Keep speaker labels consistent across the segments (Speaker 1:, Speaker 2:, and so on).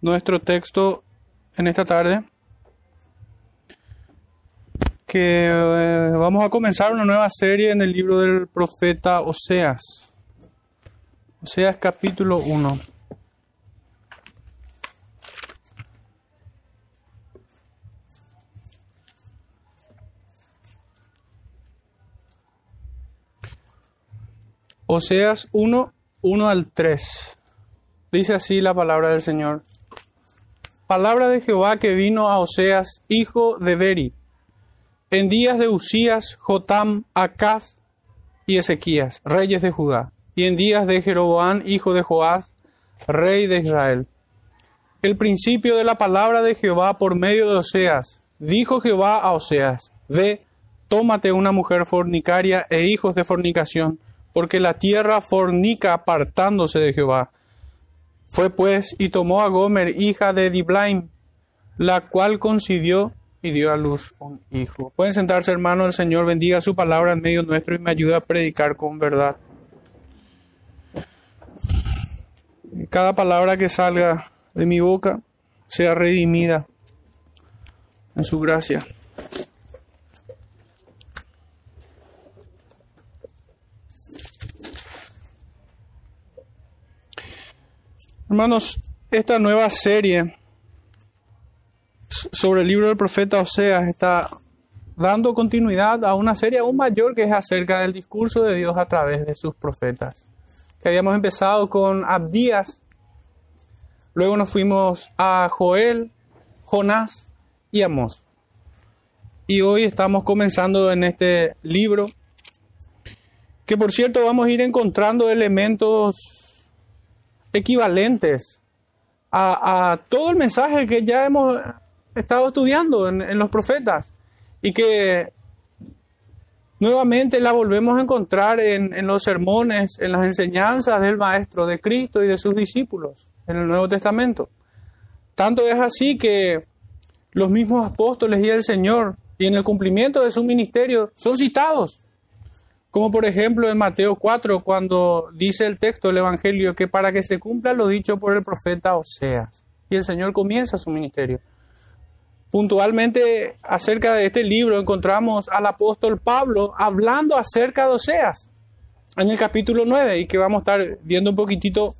Speaker 1: nuestro texto en esta tarde, que eh, vamos a comenzar una nueva serie en el libro del profeta Oseas. Oseas capítulo 1. Oseas 1, 1 al 3. Dice así la palabra del Señor. Palabra de Jehová que vino a Oseas, hijo de Beri, en días de Usías, Jotam, Acaz y Ezequías, reyes de Judá, y en días de Jeroboam, hijo de Joás, rey de Israel. El principio de la palabra de Jehová por medio de Oseas. Dijo Jehová a Oseas, Ve, tómate una mujer fornicaria e hijos de fornicación, porque la tierra fornica apartándose de Jehová fue pues y tomó a Gomer, hija de Diblaim, la cual concibió y dio a luz un hijo. Pueden sentarse, hermanos, el Señor bendiga su palabra en medio nuestro y me ayuda a predicar con verdad. Cada palabra que salga de mi boca sea redimida en su gracia. Hermanos, esta nueva serie sobre el libro del profeta Oseas está dando continuidad a una serie aún mayor que es acerca del discurso de Dios a través de sus profetas. Que habíamos empezado con Abdías, luego nos fuimos a Joel, Jonás y Amós. Y hoy estamos comenzando en este libro, que por cierto vamos a ir encontrando elementos equivalentes a, todo el mensaje que ya hemos estado estudiando en, los profetas y que nuevamente la volvemos a encontrar en, los sermones, en las enseñanzas del Maestro, de Cristo y de sus discípulos en el Nuevo Testamento. Tanto es así que los mismos apóstoles y el Señor y en el cumplimiento de su ministerio son citados como por ejemplo en Mateo 4, cuando dice el texto del Evangelio que para que se cumpla lo dicho por el profeta Oseas. Y el Señor comienza su ministerio. Puntualmente acerca de este libro encontramos al apóstol Pablo hablando acerca de Oseas en el capítulo 9 y que vamos a estar viendo un poquitito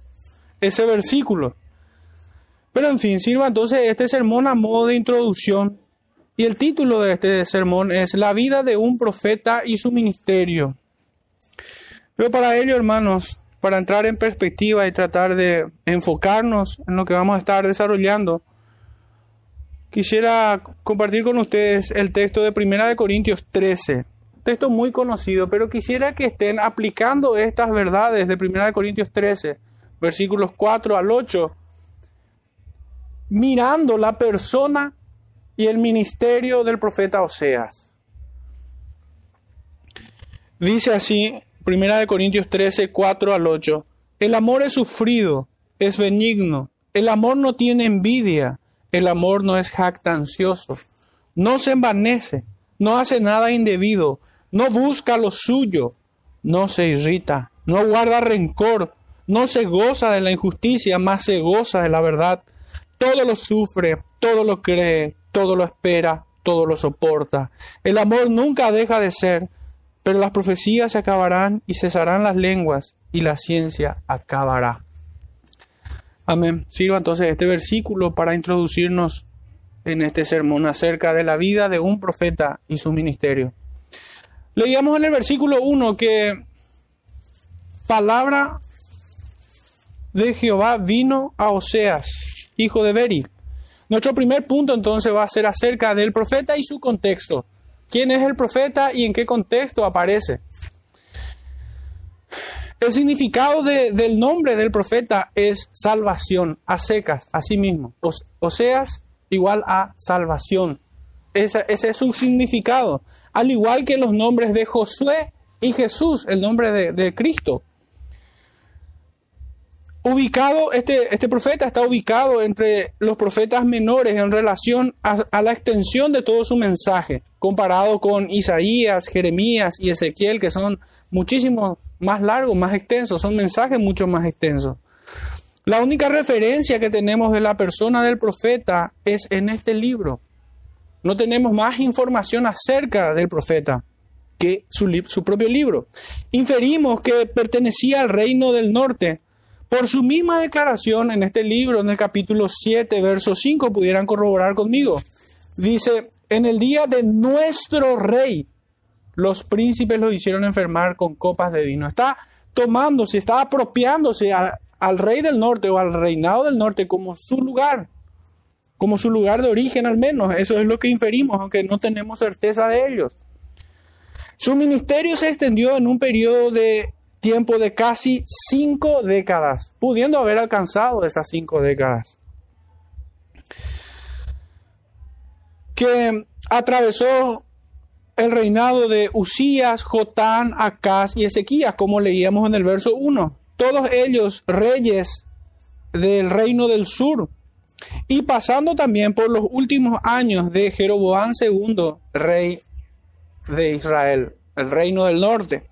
Speaker 1: ese versículo. Pero en fin, sirva entonces este sermón a modo de introducción y el título de este sermón es La vida de un profeta y su ministerio. Pero para ello, hermanos, para entrar en perspectiva y tratar de enfocarnos en lo que vamos a estar desarrollando, quisiera compartir con ustedes el texto de Primera de Corintios 13. Texto muy conocido, pero quisiera que estén aplicando estas verdades de Primera de Corintios 13, versículos 4 al 8, mirando la persona y el ministerio del profeta Oseas. Dice así Primera de Corintios 13, 4 al 8. El amor es sufrido, es benigno. El amor no tiene envidia. El amor no es jactancioso. No se envanece. No hace nada indebido. No busca lo suyo. No se irrita. No guarda rencor. No se goza de la injusticia, más se goza de la verdad. Todo lo sufre, todo lo cree, todo lo espera, todo lo soporta. El amor nunca deja de ser pero las profecías se acabarán y cesarán las lenguas y la ciencia acabará. Amén. Sirva entonces este versículo para introducirnos en este sermón acerca de la vida de un profeta y su ministerio. Leíamos en el versículo 1 que palabra de Jehová vino a Oseas, hijo de Beri. Nuestro primer punto entonces va a ser acerca del profeta y su contexto. ¿Quién es el profeta y en qué contexto aparece? El significado del nombre del profeta es salvación, a secas, a sí mismo. O, seas igual a salvación. Ese, es su significado. Al igual que los nombres de Josué y Jesús, el nombre de Cristo ubicado, este, este profeta está ubicado entre los profetas menores en relación a, la extensión de todo su mensaje, comparado con Isaías, Jeremías y Ezequiel, que son muchísimo más largos, más extensos, son mensajes mucho más extensos. La única referencia que tenemos de la persona del profeta es en este libro. No tenemos más información acerca del profeta que su, su, propio libro. Inferimos que pertenecía al reino del norte. Por su misma declaración en este libro, en el capítulo 7, verso 5, pudieran corroborar conmigo. Dice, en el día de nuestro rey, los príncipes lo hicieron enfermar con copas de vino. Está tomándose, está apropiándose al rey del norte o al reinado del norte como su lugar, como su lugar de origen al menos. Eso es lo que inferimos, aunque no tenemos certeza de ellos. Su ministerio se extendió en un periodo de tiempo de casi cinco décadas, pudiendo haber alcanzado esas cinco décadas. Que atravesó el reinado de Usías, Jotán, Acaz y Ezequías, como leíamos en el verso 1. Todos ellos reyes del reino del sur. Y pasando también por los últimos años de Jeroboán II, rey de Israel, el reino del norte.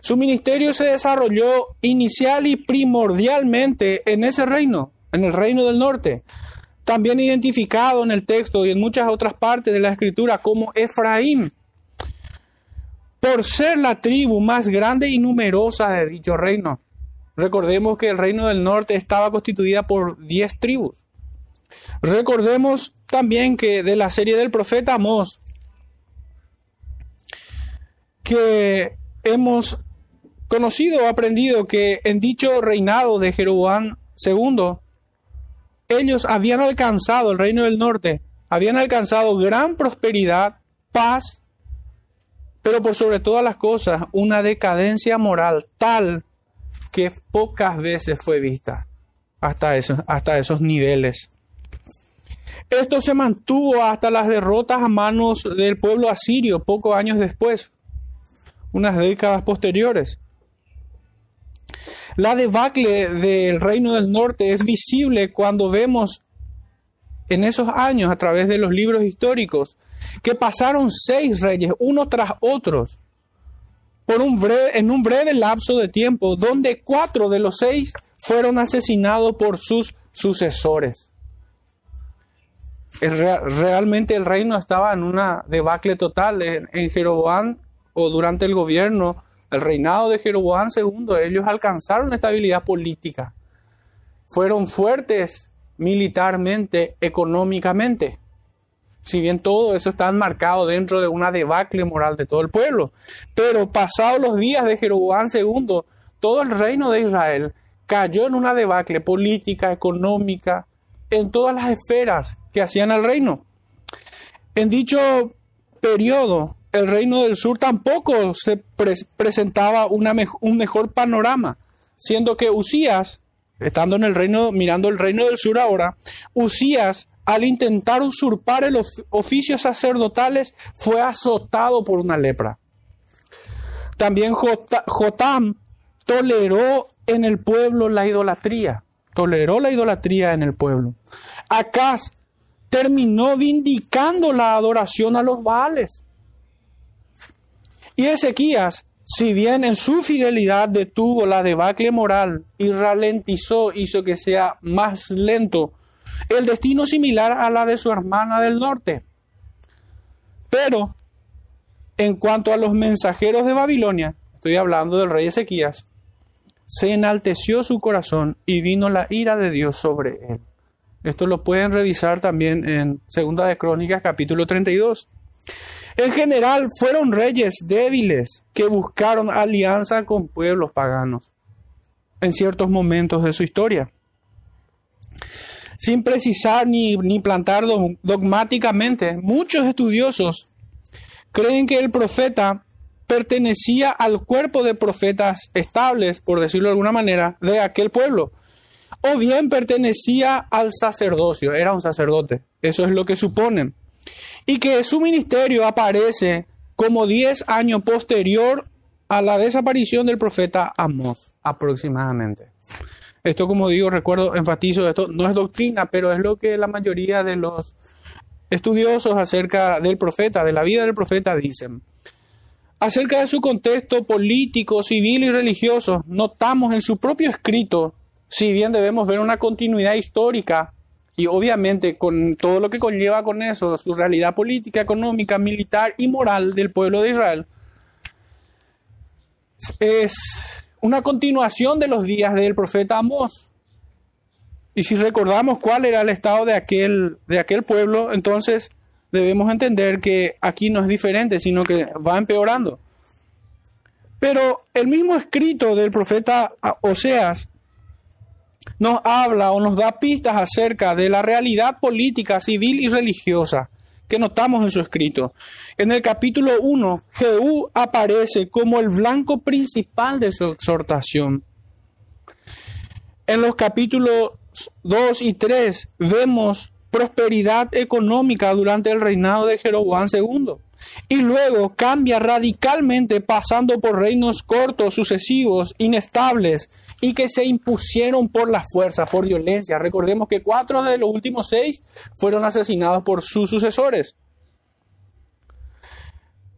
Speaker 1: Su ministerio se desarrolló inicial y primordialmente en ese reino, en el reino del norte, también identificado en el texto y en muchas otras partes de la escritura como Efraín, por ser la tribu más grande y numerosa de dicho reino. Recordemos que el reino del norte estaba constituida por diez tribus. Recordemos también que de la serie del profeta Amós, que hemos conocido o aprendido que en dicho reinado de Jeroboam II, ellos habían alcanzado, el reino del norte, habían alcanzado gran prosperidad, paz, pero por sobre todas las cosas, una decadencia moral tal que pocas veces fue vista hasta esos, hasta esos niveles. Esto se mantuvo hasta las derrotas a manos del pueblo asirio pocos años después, unas décadas posteriores. La debacle del reino del norte es visible cuando vemos en esos años a través de los libros históricos que pasaron seis reyes, uno tras otros, por un breve, en un breve lapso de tiempo, donde cuatro de los seis fueron asesinados por sus sucesores. realmente el reino estaba en una debacle total. En, en Jeroboam o durante el gobierno, el reinado de Jeroboam II, ellos alcanzaron estabilidad política. Fueron fuertes militarmente, económicamente. Si bien todo eso está enmarcado dentro de una debacle moral de todo el pueblo. Pero pasados los días de Jeroboam II, todo el reino de Israel cayó en una debacle política, económica, en todas las esferas que hacían al reino. En dicho periodo, el reino del sur tampoco se presentaba un mejor panorama, siendo que Usías, estando en el reino, mirando el reino del sur ahora, Usías, al intentar usurpar el oficios sacerdotales, fue azotado por una lepra. También Jotam toleró en el pueblo la idolatría, toleró la idolatría en el pueblo. Acaz terminó vindicando la adoración a los Baales. Y Ezequías, si bien en su fidelidad detuvo la debacle moral y ralentizó, hizo que sea más lento, el destino similar a la de su hermana del norte. Pero, en cuanto a los mensajeros de Babilonia, estoy hablando del rey Ezequías, se enalteció su corazón y vino la ira de Dios sobre él. Esto lo pueden revisar también en Segunda de Crónicas capítulo 32. En general fueron reyes débiles que buscaron alianza con pueblos paganos en ciertos momentos de su historia. Sin precisar ni, ni plantar dogmáticamente, muchos estudiosos creen que el profeta pertenecía al cuerpo de profetas estables, por decirlo de alguna manera, de aquel pueblo. O bien pertenecía al sacerdocio, era un sacerdote. Eso es lo que suponen y que su ministerio aparece como 10 años posterior a la desaparición del profeta Amós, aproximadamente. Esto, como digo, recuerdo, enfatizo, esto no es doctrina, pero es lo que la mayoría de los estudiosos acerca del profeta, de la vida del profeta, dicen. Acerca de su contexto político, civil y religioso, notamos en su propio escrito si bien debemos ver una continuidad histórica y obviamente con todo lo que conlleva con eso, su realidad política, económica, militar y moral del pueblo de Israel, es una continuación de los días del profeta Amós. Y si recordamos cuál era el estado de aquel, de aquel pueblo, entonces debemos entender que aquí no es diferente, sino que va empeorando. Pero el mismo escrito del profeta Oseas nos habla o nos da pistas acerca de la realidad política, civil y religiosa que notamos en su escrito. En el capítulo 1, Jehú aparece como el blanco principal de su exhortación. En los capítulos 2 y 3 vemos prosperidad económica durante el reinado de Jeroboam II. Y luego cambia radicalmente pasando por reinos cortos, sucesivos, inestables y que se impusieron por la fuerza, por violencia. Recordemos que cuatro de los últimos seis fueron asesinados por sus sucesores.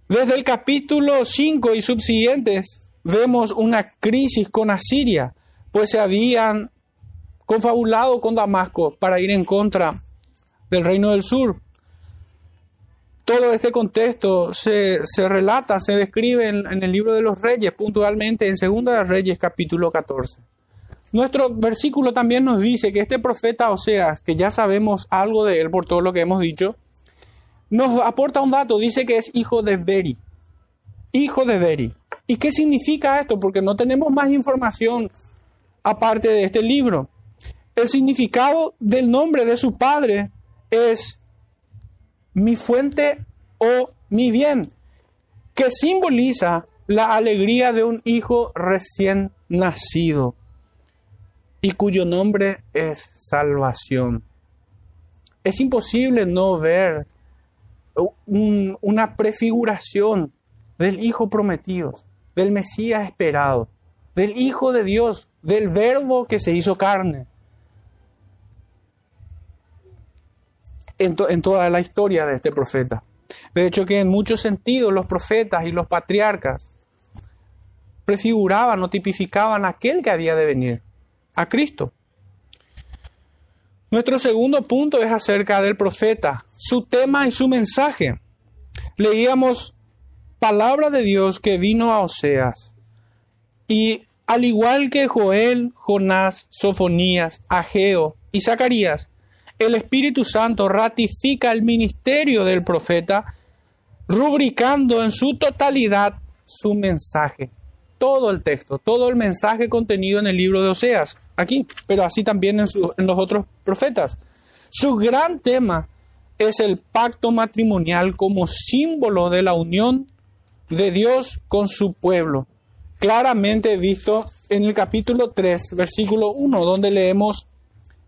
Speaker 1: Desde el capítulo 5 y subsiguientes vemos una crisis con Asiria, pues se habían confabulado con Damasco para ir en contra del reino del sur. Todo este contexto se, relata, se describe en, el libro de los reyes, puntualmente en Segunda de Reyes capítulo 14. Nuestro versículo también nos dice que este profeta Oseas, que ya sabemos algo de él por todo lo que hemos dicho, nos aporta un dato, dice que es hijo de Beri. Hijo de Beri. ¿Y qué significa esto? Porque no tenemos más información aparte de este libro. El significado del nombre de su padre es mi fuente o mi bien, que simboliza la alegría de un hijo recién nacido y cuyo nombre es salvación. Es imposible no ver una prefiguración del Hijo prometido, del Mesías esperado, del Hijo de Dios, del Verbo que se hizo carne. En, toda la historia de este profeta. De hecho que en muchos sentidos los profetas y los patriarcas prefiguraban o tipificaban a aquel que había de venir, a Cristo. Nuestro segundo punto es acerca del profeta, su tema y su mensaje. Leíamos palabra de Dios que vino a Oseas. Y al igual que Joel, Jonás, Sofonías, Ageo y Zacarías, el Espíritu Santo ratifica el ministerio del profeta, rubricando en su totalidad su mensaje. Todo el texto, todo el mensaje contenido en el libro de Oseas, aquí, pero así también en, los otros profetas. Su gran tema es el pacto matrimonial como símbolo de la unión de Dios con su pueblo, claramente visto en el capítulo 3, versículo 1, donde leemos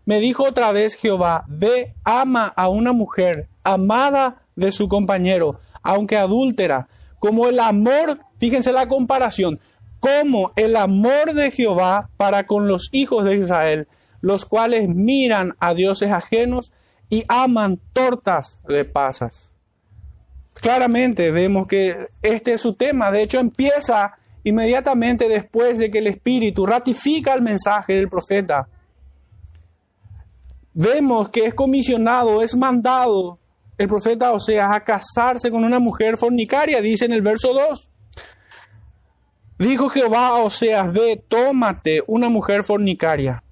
Speaker 1: me dijo otra vez Jehová, ve, ama a una mujer amada de su compañero, aunque adúltera, como el amor, fíjense la comparación, como el amor de Jehová para con los hijos de Israel, los cuales miran a dioses ajenos y aman tortas de pasas. Claramente vemos que este es su tema, de hecho empieza inmediatamente después de que el Espíritu ratifica el mensaje del profeta vemos que es comisionado, es mandado el profeta Oseas a casarse con una mujer fornicaria, dice en el verso 2. Dijo Jehová Oseas, ve, tómate una mujer fornicaria.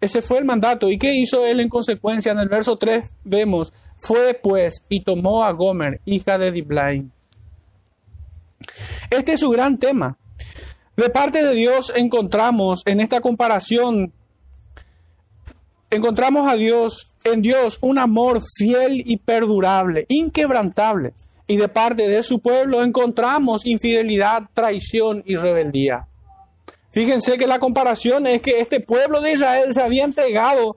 Speaker 1: Ese fue el mandato. ¿Y qué hizo él en consecuencia? En el verso 3 vemos, fue pues y tomó a Gomer, hija de Diblaim. Este es su gran tema. De parte de Dios encontramos en esta comparación encontramos a Dios, en Dios, un amor fiel y perdurable, inquebrantable. Y de parte de su pueblo encontramos infidelidad, traición y rebeldía. Fíjense que la comparación es que este pueblo de Israel se había entregado,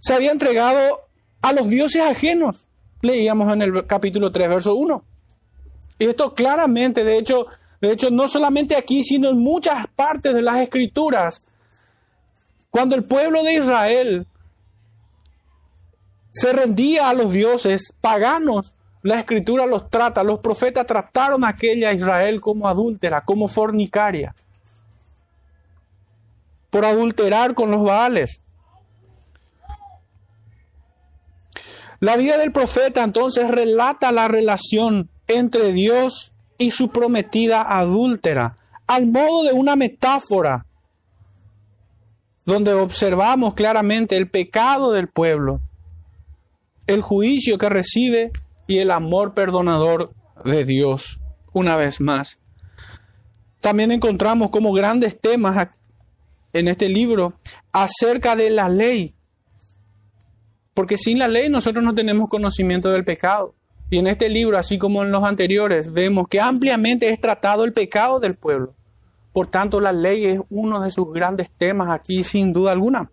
Speaker 1: se había entregado a los dioses ajenos. Leíamos en el capítulo 3, verso 1. Y esto claramente, de hecho, de hecho, no solamente aquí, sino en muchas partes de las escrituras, cuando el pueblo de Israel se rendía a los dioses paganos, la escritura los trata, los profetas trataron a aquella Israel como adúltera, como fornicaria. por adulterar con los Baales. La vida del profeta entonces relata la relación entre Dios y su prometida adúltera, al modo de una metáfora, donde observamos claramente el pecado del pueblo, el juicio que recibe y el amor perdonador de Dios, una vez más. También encontramos como grandes temas en este libro acerca de la ley, porque sin la ley nosotros no tenemos conocimiento del pecado. Y en este libro, así como en los anteriores, vemos que ampliamente es tratado el pecado del pueblo. Por tanto, la ley es uno de sus grandes temas aquí, sin duda alguna.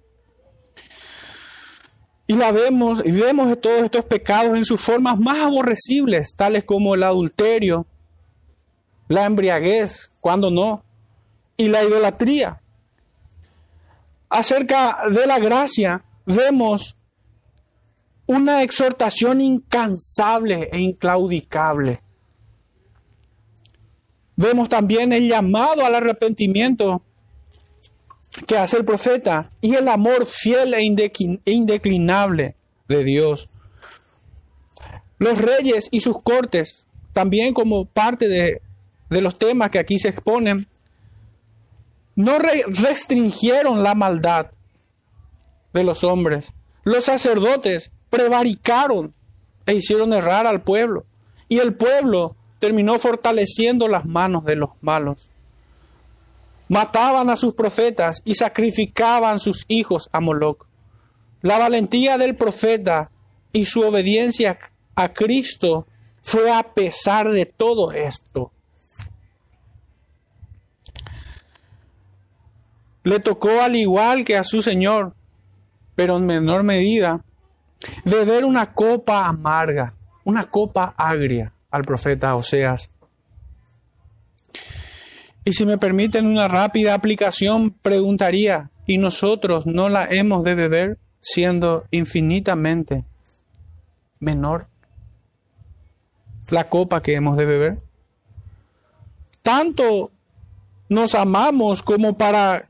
Speaker 1: Y la vemos, y vemos todos estos pecados en sus formas más aborrecibles, tales como el adulterio, la embriaguez, cuando no, y la idolatría. Acerca de la gracia, vemos una exhortación incansable e inclaudicable. Vemos también el llamado al arrepentimiento que hace el profeta y el amor fiel e, indeclinable de Dios. Los reyes y sus cortes, también como parte de, de los temas que aquí se exponen, no restringieron la maldad de los hombres. Los sacerdotes prevaricaron e hicieron errar al pueblo. Y el pueblo terminó fortaleciendo las manos de los malos. Mataban a sus profetas y sacrificaban sus hijos a Moloch. La valentía del profeta y su obediencia a Cristo fue a pesar de todo esto. Le tocó al igual que a su Señor, pero en menor medida, beber una copa amarga, una copa agria al profeta Oseas. Y si me permiten una rápida aplicación, preguntaría, ¿y nosotros no la hemos de beber siendo infinitamente menor la copa que hemos de beber? Tanto nos amamos como para,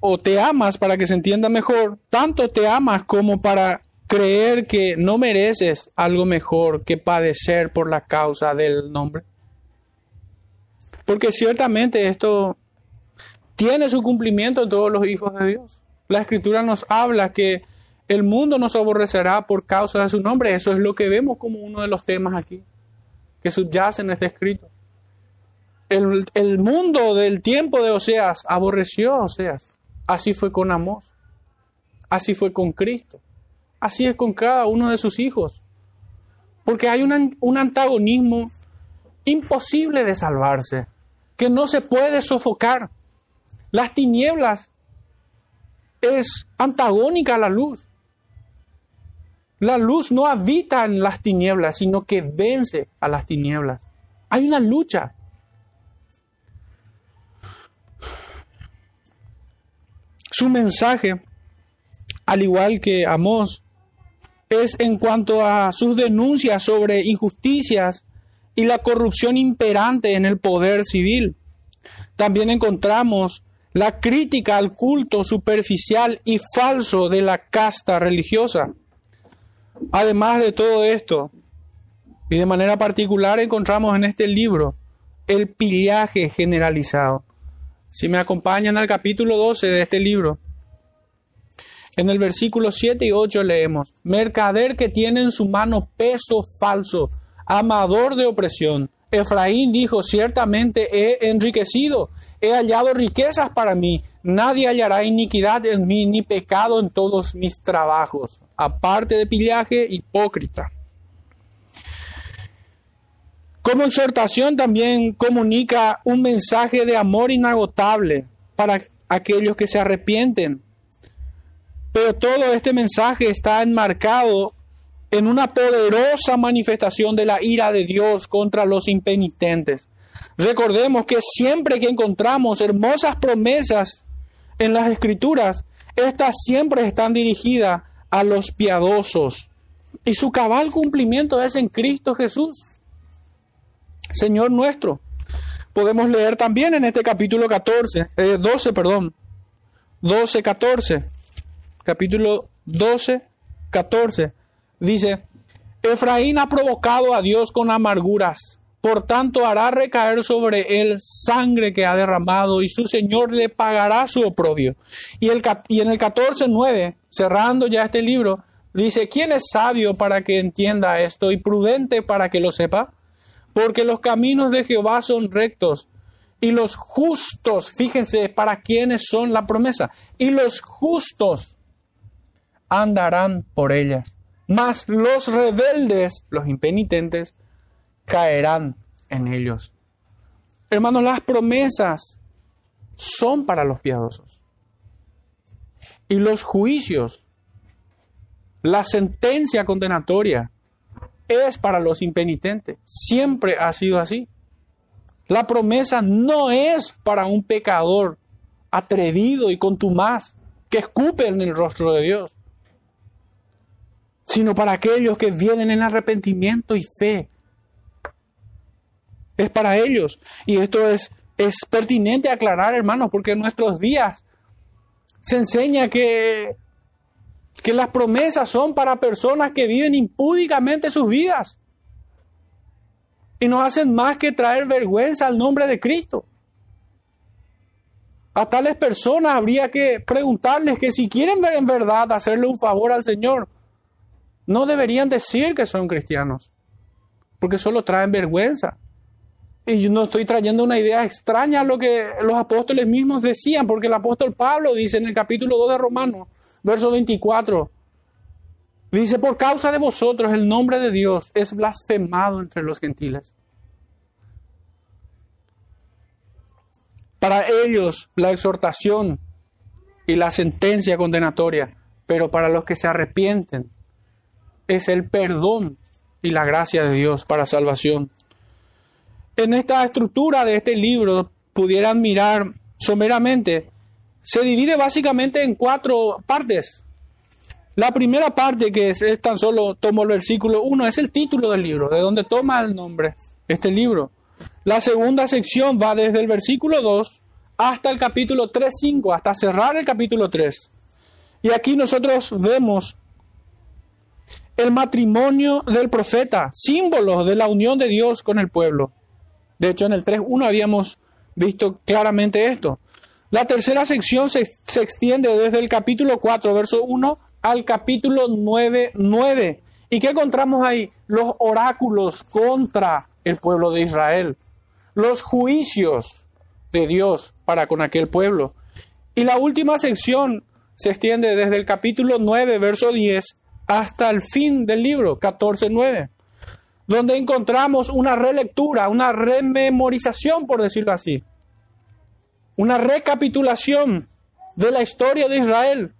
Speaker 1: o te amas para que se entienda mejor, tanto te amas como para creer que no mereces algo mejor que padecer por la causa del nombre? Porque ciertamente esto tiene su cumplimiento en todos los hijos de Dios. La escritura nos habla que el mundo nos aborrecerá por causa de su nombre. Eso es lo que vemos como uno de los temas aquí, que subyace en este escrito. El, el mundo del tiempo de Oseas aborreció a Oseas. Así fue con Amós. Así fue con Cristo. Así es con cada uno de sus hijos. Porque hay un, antagonismo imposible de salvarse, que no se puede sofocar. Las tinieblas es antagónica a la luz. La luz no habita en las tinieblas, sino que vence a las tinieblas. Hay una lucha. Su mensaje, al igual que Amós, es en cuanto a sus denuncias sobre injusticias y la corrupción imperante en el poder civil. También encontramos la crítica al culto superficial y falso de la casta religiosa. Además de todo esto, y de manera particular encontramos en este libro el pillaje generalizado. Si me acompañan al capítulo 12 de este libro, en el versículo 7 y 8 leemos, mercader que tiene en su mano peso falso, amador de opresión. Efraín dijo, ciertamente he enriquecido, he hallado riquezas para mí, nadie hallará iniquidad en mí, ni pecado en todos mis trabajos, aparte de pillaje hipócrita. Como exhortación también comunica un mensaje de amor inagotable para aquellos que se arrepienten pero todo este mensaje está enmarcado en una poderosa manifestación de la ira de Dios contra los impenitentes. Recordemos que siempre que encontramos hermosas promesas en las escrituras, estas siempre están dirigidas a los piadosos. Y su cabal cumplimiento es en Cristo Jesús, Señor nuestro. Podemos leer también en este capítulo 14, 12, eh, perdón, 12, 14. Capítulo 12, 14. Dice, Efraín ha provocado a Dios con amarguras, por tanto hará recaer sobre él sangre que ha derramado y su Señor le pagará su oprobio. Y, el, y en el 14, 9, cerrando ya este libro, dice, ¿quién es sabio para que entienda esto y prudente para que lo sepa? Porque los caminos de Jehová son rectos y los justos, fíjense para quiénes son la promesa, y los justos andarán por ellas. Mas los rebeldes, los impenitentes, caerán en ellos. Hermanos, las promesas son para los piadosos. Y los juicios, la sentencia condenatoria, es para los impenitentes. Siempre ha sido así. La promesa no es para un pecador atrevido y contumaz que escupe en el rostro de Dios, sino para aquellos que vienen en arrepentimiento y fe. Es para ellos. Y esto es, es pertinente aclarar, hermanos, porque en nuestros días se enseña que, que las promesas son para personas que viven impúdicamente sus vidas y no hacen más que traer vergüenza al nombre de Cristo. A tales personas habría que preguntarles que si quieren ver en verdad hacerle un favor al Señor, no deberían decir que son cristianos, porque solo traen vergüenza. Y yo no estoy trayendo una idea extraña a lo que los apóstoles mismos decían, porque el apóstol Pablo dice en el capítulo 2 de Romanos, verso 24, Dice, por causa de vosotros el nombre de Dios es blasfemado entre los gentiles. Para ellos la exhortación y la sentencia condenatoria, pero para los que se arrepienten es el perdón y la gracia de Dios para salvación. En esta estructura de este libro pudieran mirar someramente, se divide básicamente en cuatro partes. La primera parte que es, tan solo tomo el versículo 1 es el título del libro, de donde toma el nombre este libro. La segunda sección va desde el versículo 2 hasta el capítulo 3, 5, hasta cerrar el capítulo 3. Y aquí nosotros vemos el matrimonio del profeta, símbolo de la unión de Dios con el pueblo. De hecho, en el 3.1 habíamos visto claramente esto. La tercera sección se, se, extiende desde el capítulo 4, verso 1 al capítulo 9, 9. ¿Y qué encontramos ahí? Los oráculos contra el pueblo de Israel, los juicios de Dios para con aquel pueblo. Y la última sección se extiende desde el capítulo 9, verso 10, hasta el fin del libro, 14, 9, donde encontramos una relectura, una rememorización, por decirlo así, una recapitulación de la historia de Israel,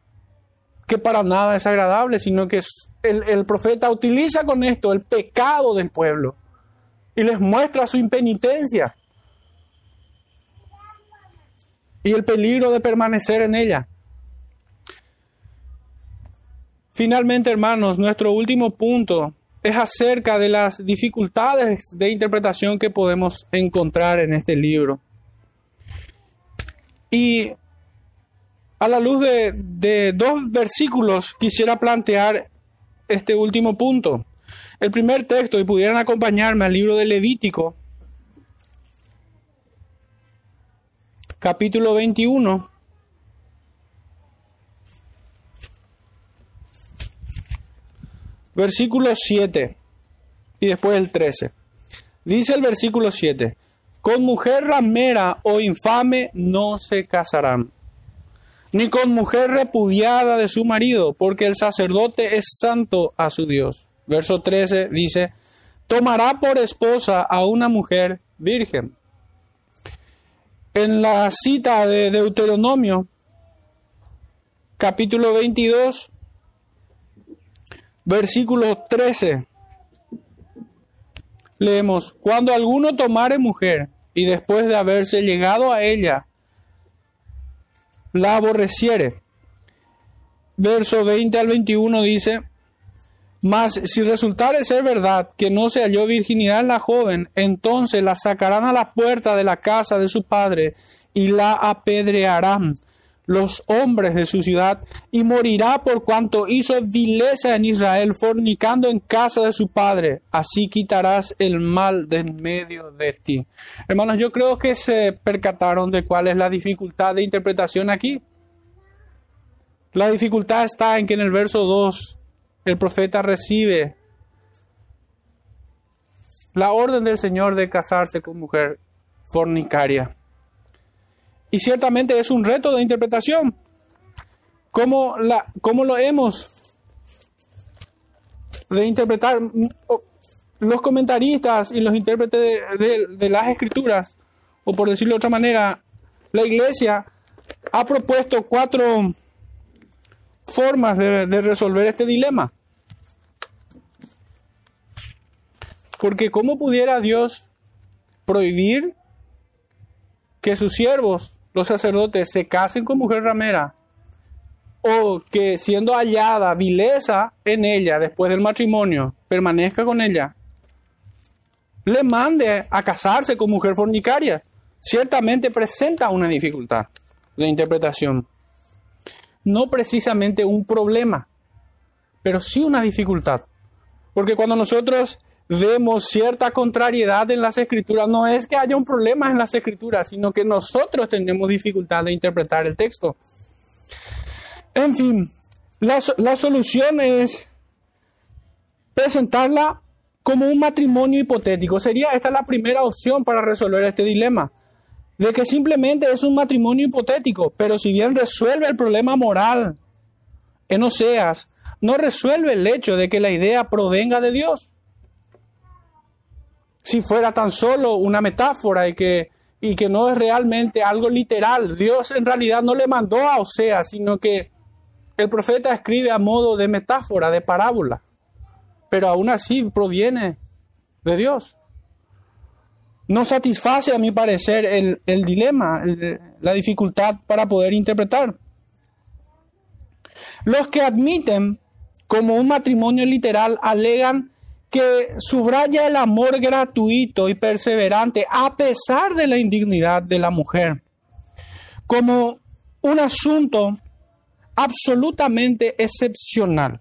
Speaker 1: que para nada es agradable, sino que el, el profeta utiliza con esto el pecado del pueblo y les muestra su impenitencia y el peligro de permanecer en ella. Finalmente, hermanos, nuestro último punto es acerca de las dificultades de interpretación que podemos encontrar en este libro. Y a la luz de, dos versículos quisiera plantear este último punto. El primer texto, y pudieran acompañarme al libro de Levítico, capítulo 21. Versículo 7 y después el 13. Dice el versículo 7, con mujer ramera o infame no se casarán ni con mujer repudiada de su marido, porque el sacerdote es santo a su Dios. Verso 13 dice, tomará por esposa a una mujer virgen. En la cita de Deuteronomio, capítulo 22, versículo 13, leemos, cuando alguno tomare mujer y después de haberse llegado a ella, la aborreciere. Verso 20 al 21 dice, mas si resultare ser verdad que no se halló virginidad en la joven, entonces la sacarán a la puerta de la casa de su padre y la apedrearán. Los hombres de su ciudad y morirá por cuanto hizo vileza en Israel, fornicando en casa de su padre. Así quitarás el mal de en medio de ti. Hermanos, yo creo que se percataron de cuál es la dificultad de interpretación aquí. La dificultad está en que en el verso 2 el profeta recibe la orden del Señor de casarse con mujer fornicaria. Y ciertamente es un reto de interpretación. ¿Cómo, la, lo hemos de interpretar? Los comentaristas y los intérpretes de, las escrituras, o por decirlo de otra manera, la iglesia ha propuesto cuatro formas de, de resolver este dilema. Porque ¿cómo pudiera Dios prohibir que sus siervos los sacerdotes se casen con mujer ramera o que siendo hallada vileza en ella después del matrimonio, permanezca con ella, le mande a casarse con mujer fornicaria, ciertamente presenta una dificultad de interpretación. No precisamente un problema, pero sí una dificultad. Porque cuando nosotros vemos cierta contrariedad en las escrituras, no es que haya un problema en las escrituras, sino que nosotros tenemos dificultad de interpretar el texto. En fin, la, la solución es presentarla como un matrimonio hipotético. Sería esta la primera opción para resolver este dilema. De que simplemente es un matrimonio hipotético, pero si bien resuelve el problema moral en Oseas, no resuelve el hecho de que la idea provenga de Dios si fuera tan solo una metáfora y que, y que no es realmente algo literal. Dios en realidad no le mandó a Oseas, sino que el profeta escribe a modo de metáfora, de parábola, pero aún así proviene de Dios. No satisface, a mi parecer, el, el dilema, la dificultad para poder interpretar. Los que admiten como un matrimonio literal alegan que subraya el amor gratuito y perseverante a pesar de la indignidad de la mujer, como un asunto absolutamente excepcional.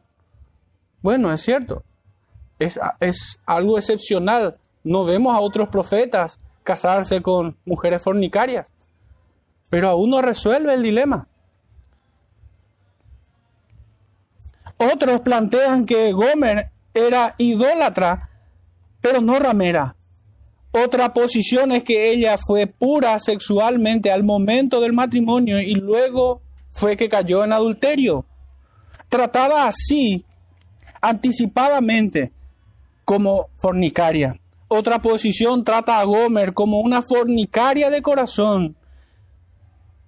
Speaker 1: Bueno, es cierto, es, es algo excepcional. No vemos a otros profetas casarse con mujeres fornicarias, pero aún no resuelve el dilema. Otros plantean que Gomer era idólatra, pero no ramera. Otra posición es que ella fue pura sexualmente al momento del matrimonio y luego fue que cayó en adulterio. Tratada así, anticipadamente, como fornicaria. Otra posición trata a Gomer como una fornicaria de corazón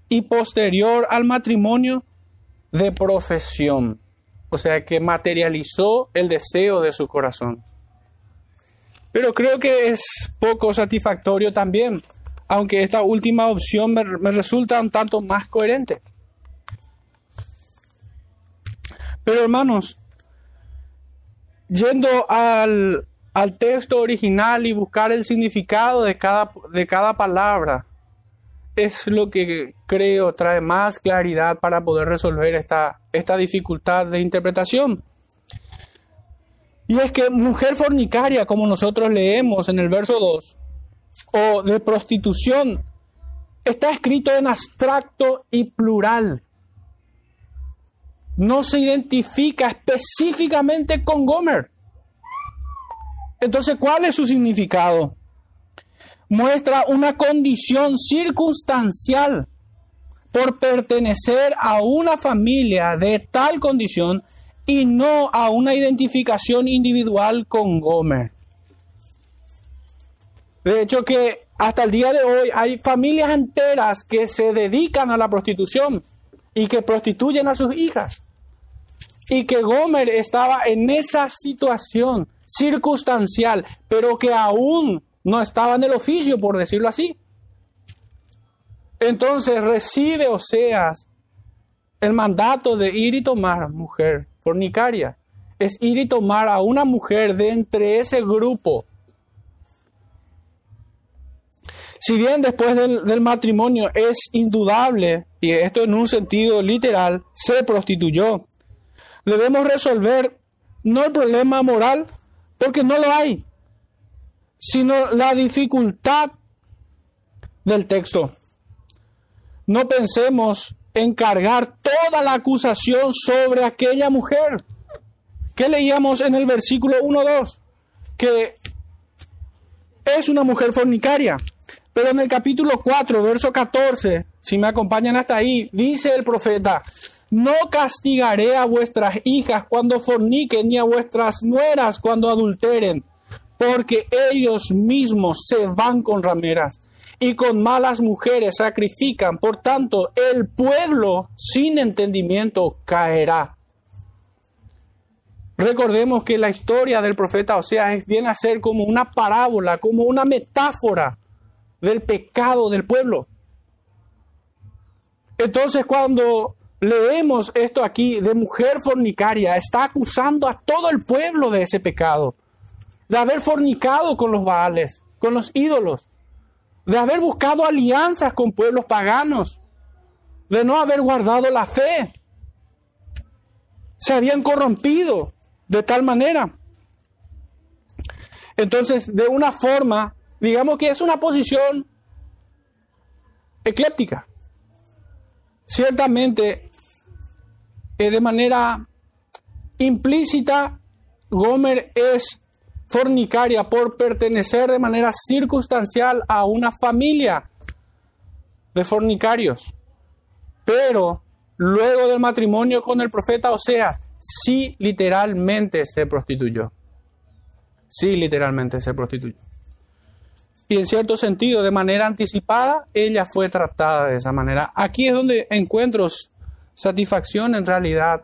Speaker 1: y posterior al matrimonio de profesión o sea que materializó el deseo de su corazón. Pero creo que es poco satisfactorio también, aunque esta última opción me, resulta un tanto más coherente. Pero hermanos, yendo al, al, texto original y buscar el significado de cada, de cada palabra, es lo que creo trae más claridad para poder resolver esta, esta dificultad de interpretación. Y es que mujer fornicaria, como nosotros leemos en el verso 2, o de prostitución, está escrito en abstracto y plural. No se identifica específicamente con Gomer. Entonces, ¿cuál es su significado? muestra una condición circunstancial por pertenecer a una familia de tal condición y no a una identificación individual con Gomer. De hecho que hasta el día de hoy hay familias enteras que se dedican a la prostitución y que prostituyen a sus hijas. Y que Gomer estaba en esa situación circunstancial, pero que aún no estaba en el oficio, por decirlo así. Entonces recibe Oseas el mandato de ir y tomar mujer fornicaria. Es ir y tomar a una mujer de entre ese grupo. Si bien después del, del matrimonio es indudable y esto en un sentido literal, se prostituyó. Debemos resolver no el problema moral, porque no lo hay, sino la dificultad del texto. No pensemos en cargar toda la acusación sobre aquella mujer. que leíamos en el versículo 1-2? Que es una mujer fornicaria. Pero en el capítulo 4, verso 14, si me acompañan hasta ahí, dice el profeta, no castigaré a vuestras hijas cuando forniquen, ni a vuestras nueras cuando adulteren, porque ellos mismos se van con rameras y con malas mujeres sacrifican. Por tanto, el pueblo sin entendimiento caerá. Recordemos que la historia del profeta Oseas viene a ser como una parábola, como una metáfora del pecado del pueblo. Entonces cuando leemos esto aquí de mujer fornicaria, está acusando a todo el pueblo de ese pecado, de haber fornicado con los baales, con los ídolos, de haber buscado alianzas con pueblos paganos, de no haber guardado la fe. Se habían corrompido de tal manera. Entonces, de una forma, digamos que es una posición ecléptica. Ciertamente, eh, de manera implícita, Gomer es fornicaria por pertenecer de manera circunstancial a una familia de fornicarios. Pero luego del matrimonio con el profeta Oseas, sí literalmente se prostituyó. Sí literalmente se prostituyó. Y en cierto sentido, de manera anticipada, ella fue tratada de esa manera. Aquí es donde encuentro satisfacción en realidad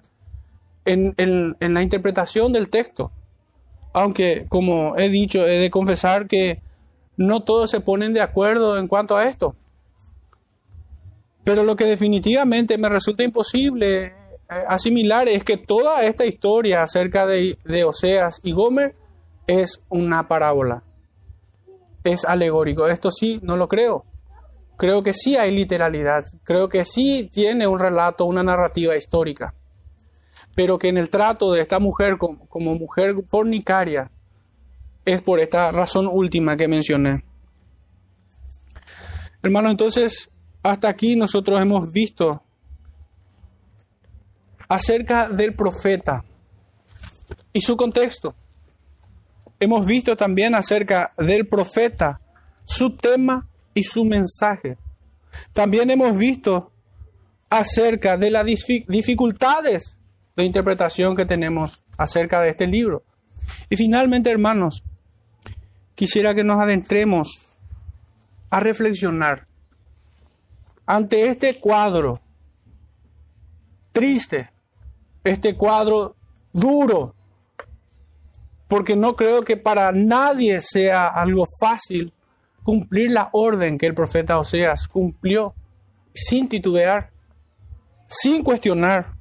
Speaker 1: en, en la interpretación del texto. Aunque, como he dicho, he de confesar que no todos se ponen de acuerdo en cuanto a esto. Pero lo que definitivamente me resulta imposible eh, asimilar es que toda esta historia acerca de, Oseas y Gomer es una parábola. Es alegórico. Esto sí, no lo creo. Creo que sí hay literalidad. Creo que sí tiene un relato, una narrativa histórica pero que en el trato de esta mujer como, mujer fornicaria es por esta razón última que mencioné. Hermano, entonces, hasta aquí nosotros hemos visto acerca del profeta y su contexto. Hemos visto también acerca del profeta, su tema y su mensaje. También hemos visto acerca de las dificultades de interpretación que tenemos acerca de este libro. Y finalmente, hermanos, quisiera que nos adentremos a reflexionar ante este cuadro triste, este cuadro duro, porque no creo que para nadie sea algo fácil cumplir la orden que el profeta Oseas cumplió sin titubear, sin cuestionar,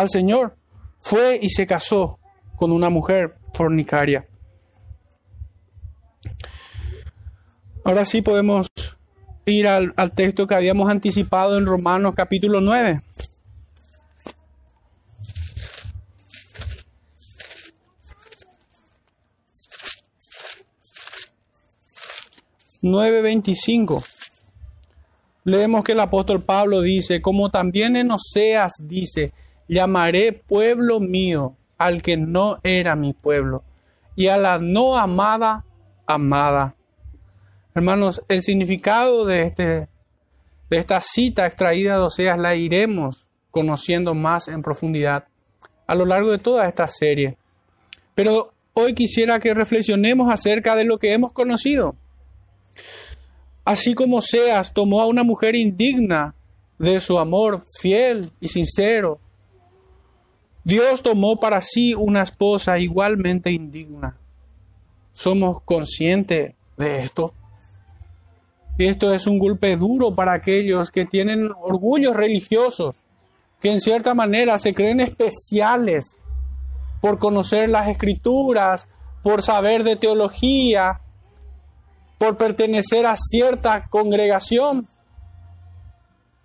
Speaker 1: al Señor, fue y se casó con una mujer fornicaria. Ahora sí podemos ir al, texto que habíamos anticipado en Romanos capítulo 9. ...9.25... Leemos que el apóstol Pablo dice... ...como también en Oseas dice llamaré pueblo mío al que no era mi pueblo, y a la no amada, amada. Hermanos, el significado de, este, de esta cita extraída de Oseas la iremos conociendo más en profundidad a lo largo de toda esta serie. Pero hoy quisiera que reflexionemos acerca de lo que hemos conocido. Así como Oseas tomó a una mujer indigna de su amor fiel y sincero, Dios tomó para sí una esposa igualmente indigna. ¿Somos conscientes de esto? Esto es un golpe duro para aquellos que tienen orgullos religiosos, que en cierta manera se creen especiales por conocer las escrituras, por saber de teología, por pertenecer a cierta congregación.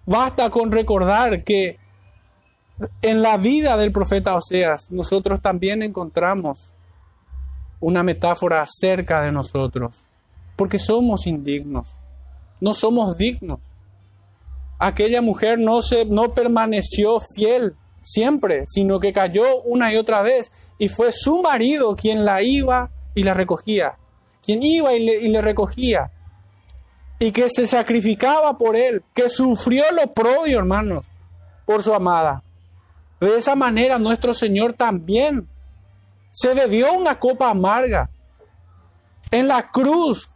Speaker 1: Basta con recordar que en la vida del profeta Oseas nosotros también encontramos una metáfora acerca de nosotros, porque somos indignos, no somos dignos. Aquella mujer no, se, no permaneció fiel siempre, sino que cayó una y otra vez y fue su marido quien la iba y la recogía, quien iba y le, y le recogía y que se sacrificaba por él, que sufrió lo propio, hermanos, por su amada. De esa manera nuestro Señor también se bebió una copa amarga. En la cruz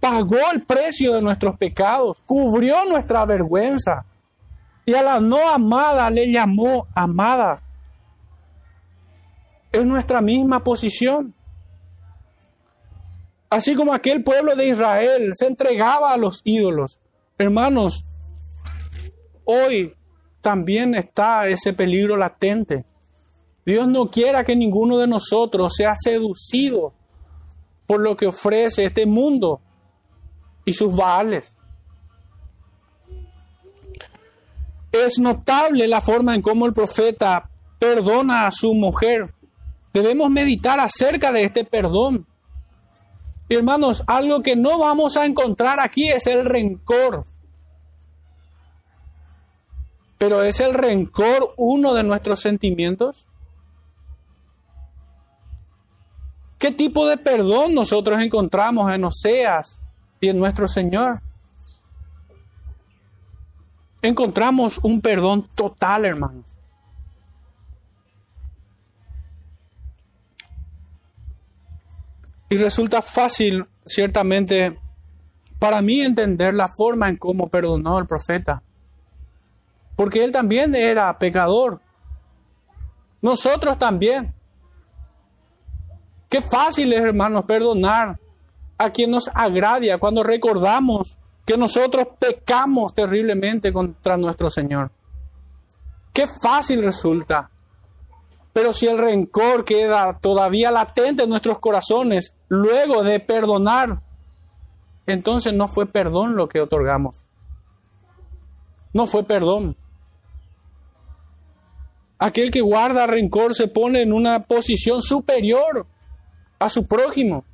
Speaker 1: pagó el precio de nuestros pecados, cubrió nuestra vergüenza y a la no amada le llamó amada. Es nuestra misma posición. Así como aquel pueblo de Israel se entregaba a los ídolos. Hermanos, hoy también está ese peligro latente. Dios no quiera que ninguno de nosotros sea seducido por lo que ofrece este mundo y sus baales. Es notable la forma en cómo el profeta perdona a su mujer. Debemos meditar acerca de este perdón. Hermanos, algo que no vamos a encontrar aquí es el rencor. Pero ¿es el rencor uno de nuestros sentimientos? ¿Qué tipo de perdón nosotros encontramos en Oseas y en nuestro Señor? Encontramos un perdón total, hermanos. Y resulta fácil, ciertamente, para mí entender la forma en cómo perdonó el profeta. Porque él también era pecador. Nosotros también. Qué fácil es, hermanos, perdonar a quien nos agradia cuando recordamos que nosotros pecamos terriblemente contra nuestro Señor. Qué fácil resulta. Pero si el rencor queda todavía latente en nuestros corazones, luego de perdonar, entonces no fue perdón lo que otorgamos. No fue perdón. Aquel que guarda rencor se pone en una posición superior a su prójimo,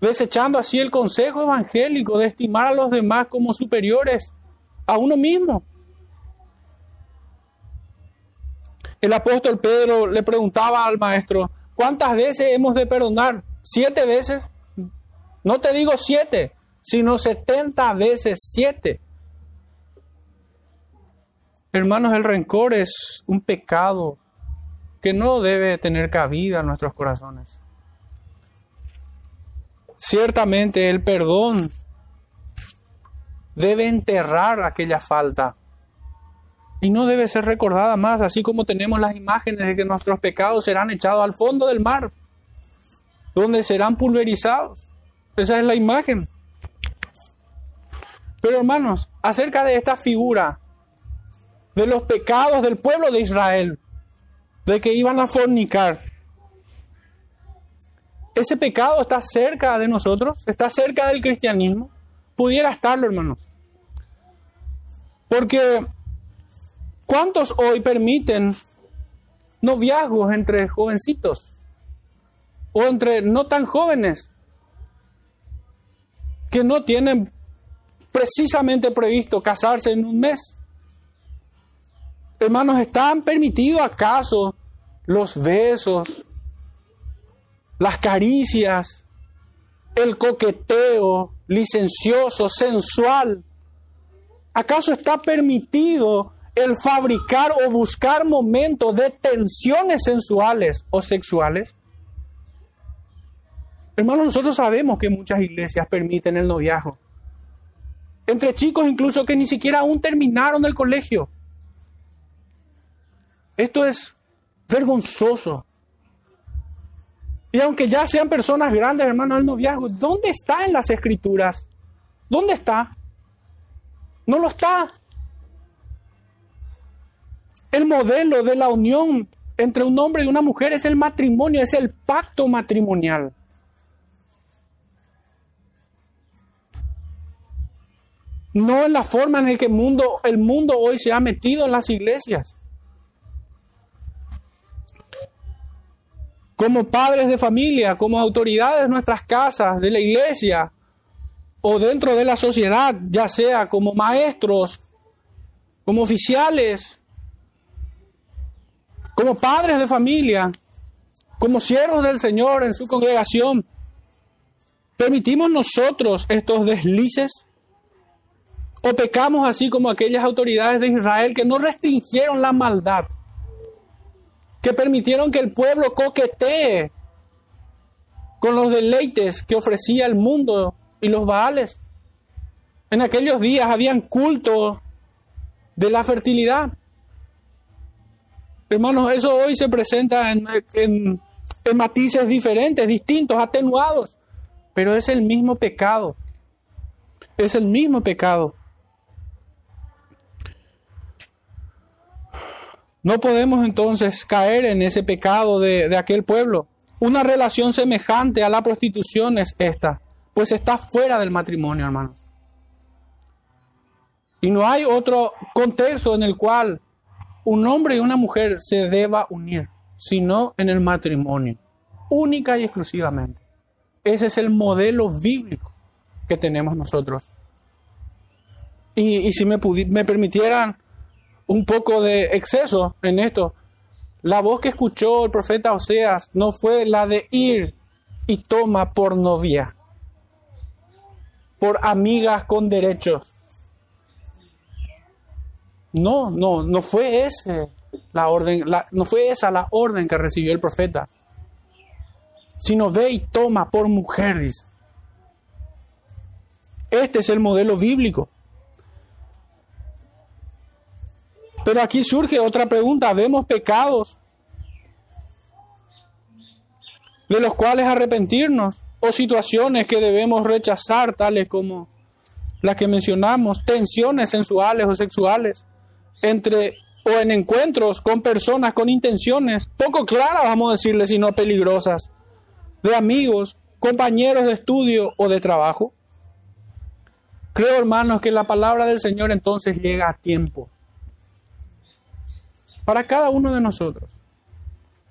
Speaker 1: desechando así el consejo evangélico de estimar a los demás como superiores a uno mismo. El apóstol Pedro le preguntaba al maestro, ¿cuántas veces hemos de perdonar? ¿Siete veces? No te digo siete, sino setenta veces siete. Hermanos, el rencor es un pecado que no debe tener cabida en nuestros corazones. Ciertamente el perdón debe enterrar aquella falta y no debe ser recordada más, así como tenemos las imágenes de que nuestros pecados serán echados al fondo del mar, donde serán pulverizados. Esa es la imagen. Pero hermanos, acerca de esta figura de los pecados del pueblo de Israel, de que iban a fornicar, ese pecado está cerca de nosotros, está cerca del cristianismo, pudiera estarlo, hermanos. Porque ¿Cuántos hoy permiten noviazgos entre jovencitos o entre no tan jóvenes que no tienen precisamente previsto casarse en un mes? Hermanos, ¿están permitidos acaso los besos, las caricias, el coqueteo licencioso, sensual? ¿Acaso está permitido el fabricar o buscar momentos de tensiones sensuales o sexuales? Hermanos, nosotros sabemos que muchas iglesias permiten el noviazgo. Entre chicos incluso que ni siquiera aún terminaron el colegio. Esto es vergonzoso. Y aunque ya sean personas grandes, hermanos, el noviazgo, ¿dónde está en las escrituras? ¿Dónde está? No lo está. El modelo de la unión entre un hombre y una mujer es el matrimonio, es el pacto matrimonial. no en la forma en la que mundo, el mundo hoy se ha metido en las iglesias. Como padres de familia, como autoridades de nuestras casas, de la iglesia o dentro de la sociedad, ya sea como maestros, como oficiales, como padres de familia, como siervos del Señor en su congregación, ¿permitimos nosotros estos deslices? ¿O pecamos así como aquellas autoridades de Israel que no restringieron la maldad? Que permitieron que el pueblo coquetee con los deleites que ofrecía el mundo y los baales. En aquellos días habían culto de la fertilidad. Hermanos, eso hoy se presenta en, en, en matices diferentes, distintos, atenuados, pero es el mismo pecado. Es el mismo pecado. No podemos entonces caer en ese pecado de, de, aquel pueblo. Una relación semejante a la prostitución es esta, pues está fuera del matrimonio, hermanos. Y no hay otro contexto en el cual un hombre y una mujer se deba unir sino en el matrimonio, única y exclusivamente. Ese es el modelo bíblico que tenemos nosotros. Y, y si me, me permitieran un poco de exceso en esto, la voz que escuchó el profeta Oseas no fue la de ir y toma por novia, por amigas con derechos. No, no, no fue ese la orden, no fue esa la orden que recibió el profeta, sino ve y toma por mujer. Este es el modelo bíblico. Pero aquí surge otra pregunta, ¿vemos pecados de los cuales arrepentirnos o situaciones que debemos rechazar, tales como las que mencionamos, tensiones sensuales o sexuales entre o en encuentros con personas con intenciones poco claras, vamos a decirle, sino peligrosas, de amigos, compañeros de estudio o de trabajo. Creo, hermanos, que la palabra del Señor entonces llega a tiempo para cada uno de nosotros.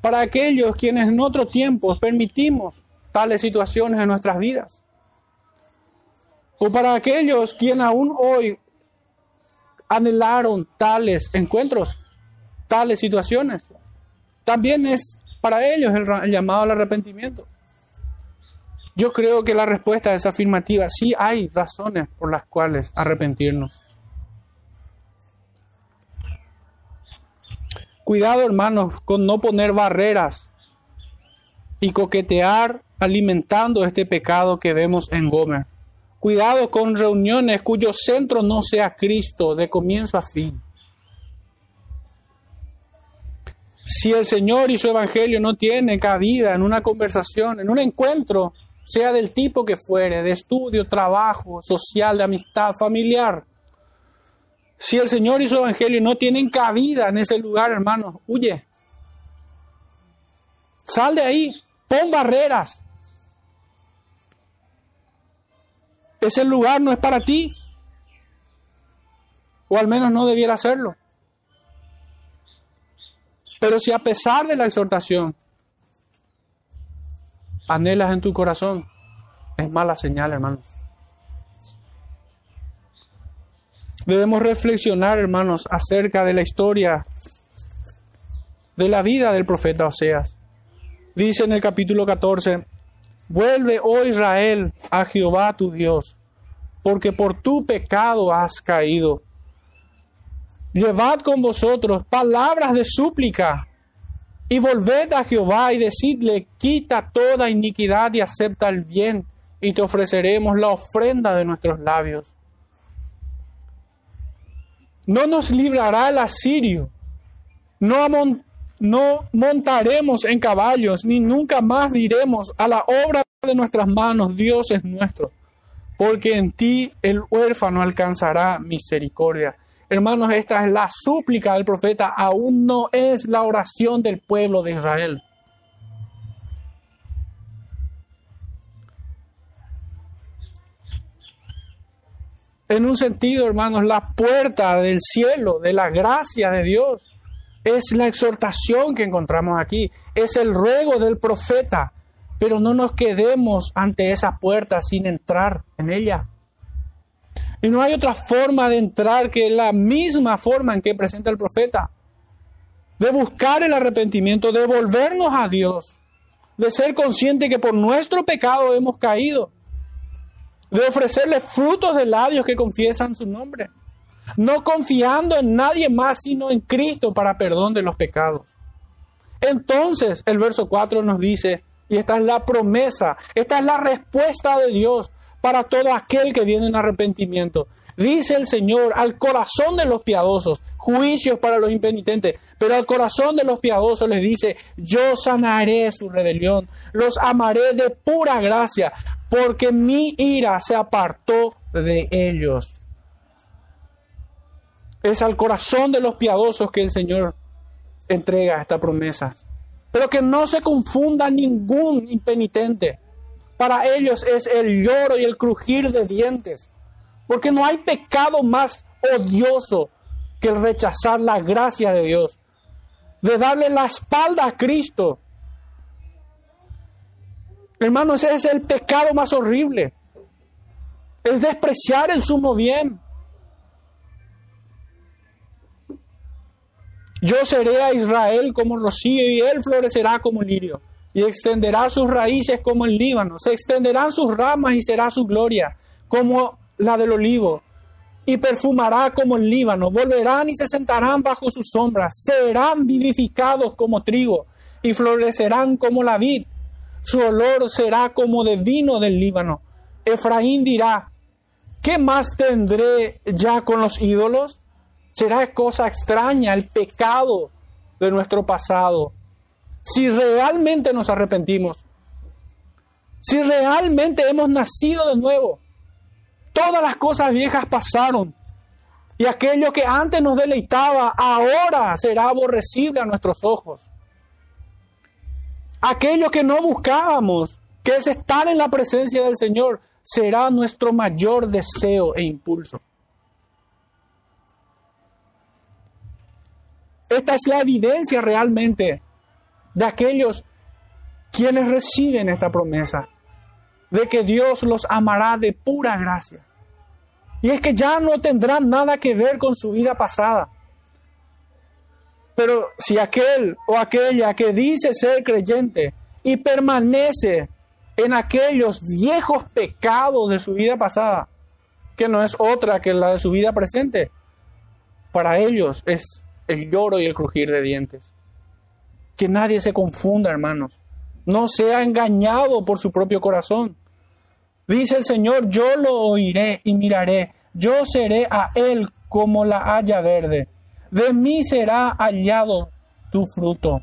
Speaker 1: Para aquellos quienes en otro tiempo permitimos tales situaciones en nuestras vidas. O para aquellos quienes aún hoy anhelaron tales encuentros, tales situaciones. También es para ellos el, llamado al arrepentimiento. Yo creo que la respuesta es afirmativa. Sí hay razones por las cuales arrepentirnos. Cuidado, hermanos, con no poner barreras y coquetear alimentando este pecado que vemos en Gomer. Cuidado con reuniones cuyo centro no sea Cristo de comienzo a fin. Si el Señor y su Evangelio no tienen cabida en una conversación, en un encuentro, sea del tipo que fuere, de estudio, trabajo, social, de amistad, familiar, si el Señor y su Evangelio no tienen cabida en ese lugar, hermanos, huye. Sal de ahí, pon barreras, ese lugar no es para ti. O al menos no debiera hacerlo. Pero si a pesar de la exhortación anhelas en tu corazón, es mala señal, hermanos. Debemos reflexionar, hermanos, acerca de la historia de la vida del profeta Oseas. Dice en el capítulo 14, Vuelve, oh Israel, a Jehová tu Dios, porque por tu pecado has caído. Llevad con vosotros palabras de súplica y volved a Jehová y decidle, quita toda iniquidad y acepta el bien, y te ofreceremos la ofrenda de nuestros labios. No nos librará el asirio, no no montaremos en caballos, ni nunca más diremos a la obra de nuestras manos, Dios es nuestro, porque en ti el huérfano alcanzará misericordia. Hermanos, esta es la súplica del profeta, aún no es la oración del pueblo de Israel. En un sentido, hermanos, la puerta del cielo, de la gracia de Dios, es la exhortación que encontramos aquí, es el ruego del profeta, pero no nos quedemos ante esa puerta sin entrar en ella. Y no hay otra forma de entrar que la misma forma en que presenta el profeta, de buscar el arrepentimiento, de volvernos a Dios, de ser consciente que por nuestro pecado hemos caído, de ofrecerle frutos de labios que confiesan su nombre, no confiando en nadie más sino en Cristo para perdón de los pecados. Entonces el verso 4 nos dice, y esta es la promesa, esta es la respuesta de Dios para todo aquel que viene en arrepentimiento. Dice el Señor al corazón de los piadosos, juicios para los impenitentes, pero al corazón de los piadosos les dice, yo sanaré su rebelión, los amaré de pura gracia, porque mi ira se apartó de ellos. Es al corazón de los piadosos que el Señor entrega esta promesa. Pero que no se confunda ningún impenitente. Para ellos es el lloro y el crujir de dientes. Porque no hay pecado más odioso que el rechazar la gracia de Dios. De darle la espalda a Cristo Hermano, ese es el pecado más horrible. Es despreciar el sumo bien. Yo seré a Israel como rocío y él florecerá como lirio y extenderá sus raíces como el Líbano. Se extenderán sus ramas y será su gloria como la del olivo y perfumará como el Líbano. Volverán y se sentarán bajo sus sombras. Serán vivificados como trigo y florecerán como la vid su olor será como de vino del Líbano. Efraín dirá, ¿qué más tendré ya con los ídolos? Será cosa extraña el pecado de nuestro pasado. Si realmente nos arrepentimos, si realmente hemos nacido de nuevo, todas las cosas viejas pasaron y aquello que antes nos deleitaba ahora será aborrecible a nuestros ojos aquello que no buscábamos, que es estar en la presencia del Señor, será nuestro mayor deseo e impulso. Esta es la evidencia realmente de aquellos quienes reciben esta promesa, de que Dios los amará de pura gracia. Y es que ya no tendrán nada que ver con su vida pasada. Pero si aquel o aquella que dice ser creyente y permanece en aquellos viejos pecados de su vida pasada, que no es otra que la de su vida presente, para ellos es el lloro y el crujir de dientes. Que nadie se confunda, hermanos. No sea engañado por su propio corazón. Dice el Señor, yo lo oiré y miraré. Yo seré a él como la haya verde de mí será hallado tu fruto.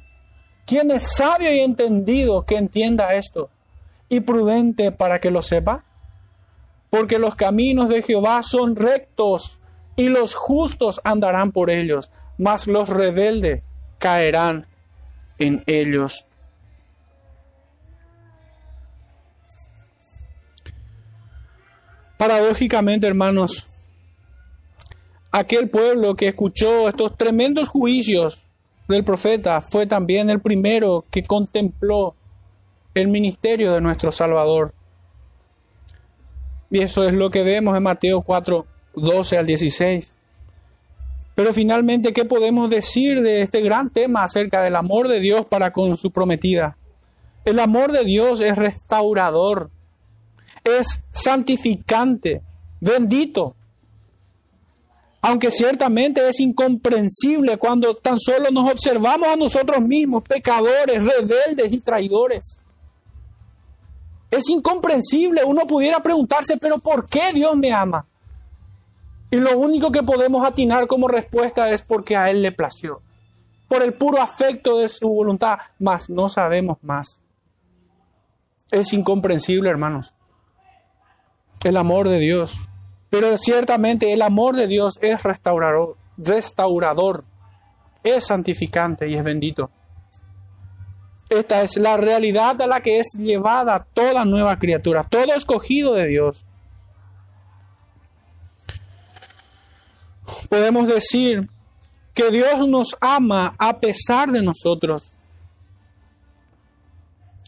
Speaker 1: ¿Quién es sabio y entendido que entienda esto? Y prudente para que lo sepa. Porque los caminos de Jehová son rectos y los justos andarán por ellos, mas los rebeldes caerán en ellos. Paradójicamente, hermanos, aquel pueblo que escuchó estos tremendos juicios del profeta fue también el primero que contempló el ministerio de nuestro Salvador. Y eso es lo que vemos en Mateo 4, 12 al 16. Pero finalmente, ¿qué podemos decir de este gran tema acerca del amor de Dios para con su prometida? El amor de Dios es restaurador, es santificante, bendito aunque ciertamente es incomprensible cuando tan solo nos observamos a nosotros mismos, pecadores, rebeldes y traidores. Es incomprensible, uno pudiera preguntarse, pero ¿por qué Dios me ama? Y lo único que podemos atinar como respuesta es porque a Él le plació, por el puro afecto de su voluntad, mas no sabemos más. Es incomprensible, hermanos, el amor de Dios. Pero ciertamente el amor de Dios es restaurador, restaurador, es santificante y es bendito. Esta es la realidad a la que es llevada toda nueva criatura, todo escogido de Dios. podemos decir que Dios nos ama a pesar de nosotros.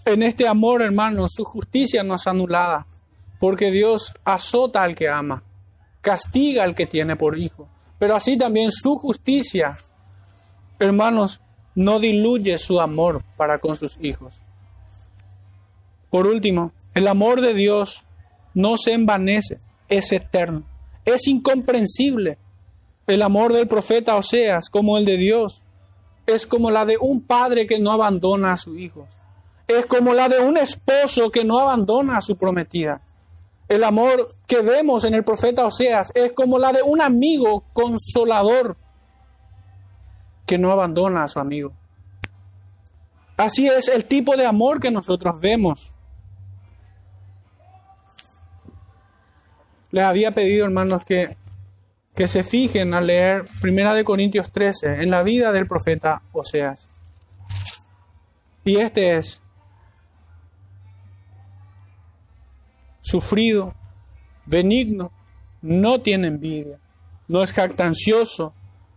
Speaker 1: En este amor, hermanos, su justicia no es anulada, porque Dios azota al que ama, castiga al que tiene por hijo. Pero así también su justicia, hermanos, no diluye su amor para con sus hijos. Por último, el amor de Dios no se envanece, es eterno, es incomprensible. El amor del profeta Oseas, como el de Dios, es como la de un padre que no abandona a su hijo. Es como la de un esposo que no abandona a su prometida. El amor que vemos en el profeta Oseas es como la de un amigo consolador que no abandona a su amigo. Así es el tipo de amor que nosotros vemos. Les había pedido, hermanos, que, que se fijen al leer Primera de Corintios 13 en la vida del profeta Oseas. Y este es sufrido, benigno, no tiene envidia, no es jactancioso,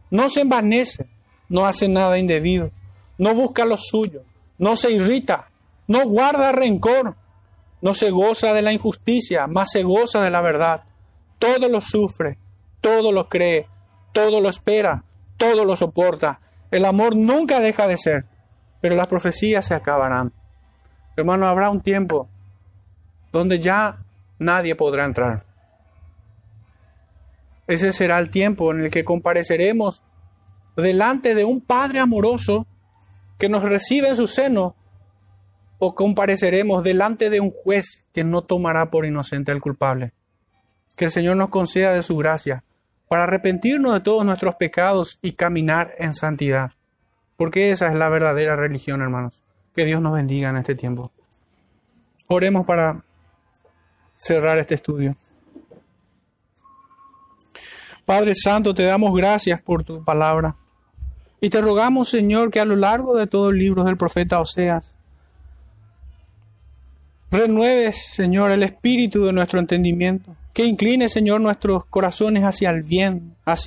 Speaker 1: no se envanece, no hace nada indebido, no busca lo suyo, no se irrita, no guarda rencor, no se goza de la injusticia, más se goza de la verdad. Todo lo sufre, todo lo cree, todo lo espera, todo lo soporta. El amor nunca deja de ser, pero las profecías se acabarán. Hermano, habrá un tiempo donde ya nadie podrá entrar. Ese será el tiempo en el que compareceremos delante de un Padre amoroso que nos recibe en su seno o compareceremos delante de un juez que no tomará por inocente al culpable. Que el Señor nos conceda de su gracia para arrepentirnos de todos nuestros pecados y caminar en santidad. Porque esa es la verdadera religión, hermanos. Que Dios nos bendiga en este tiempo. Oremos para cerrar este estudio. Padre Santo, te damos gracias por tu palabra. Y te rogamos, Señor, que a lo largo de todo el libro del profeta Oseas, renueves, Señor, el espíritu de nuestro entendimiento, que incline, Señor, nuestros corazones hacia el bien,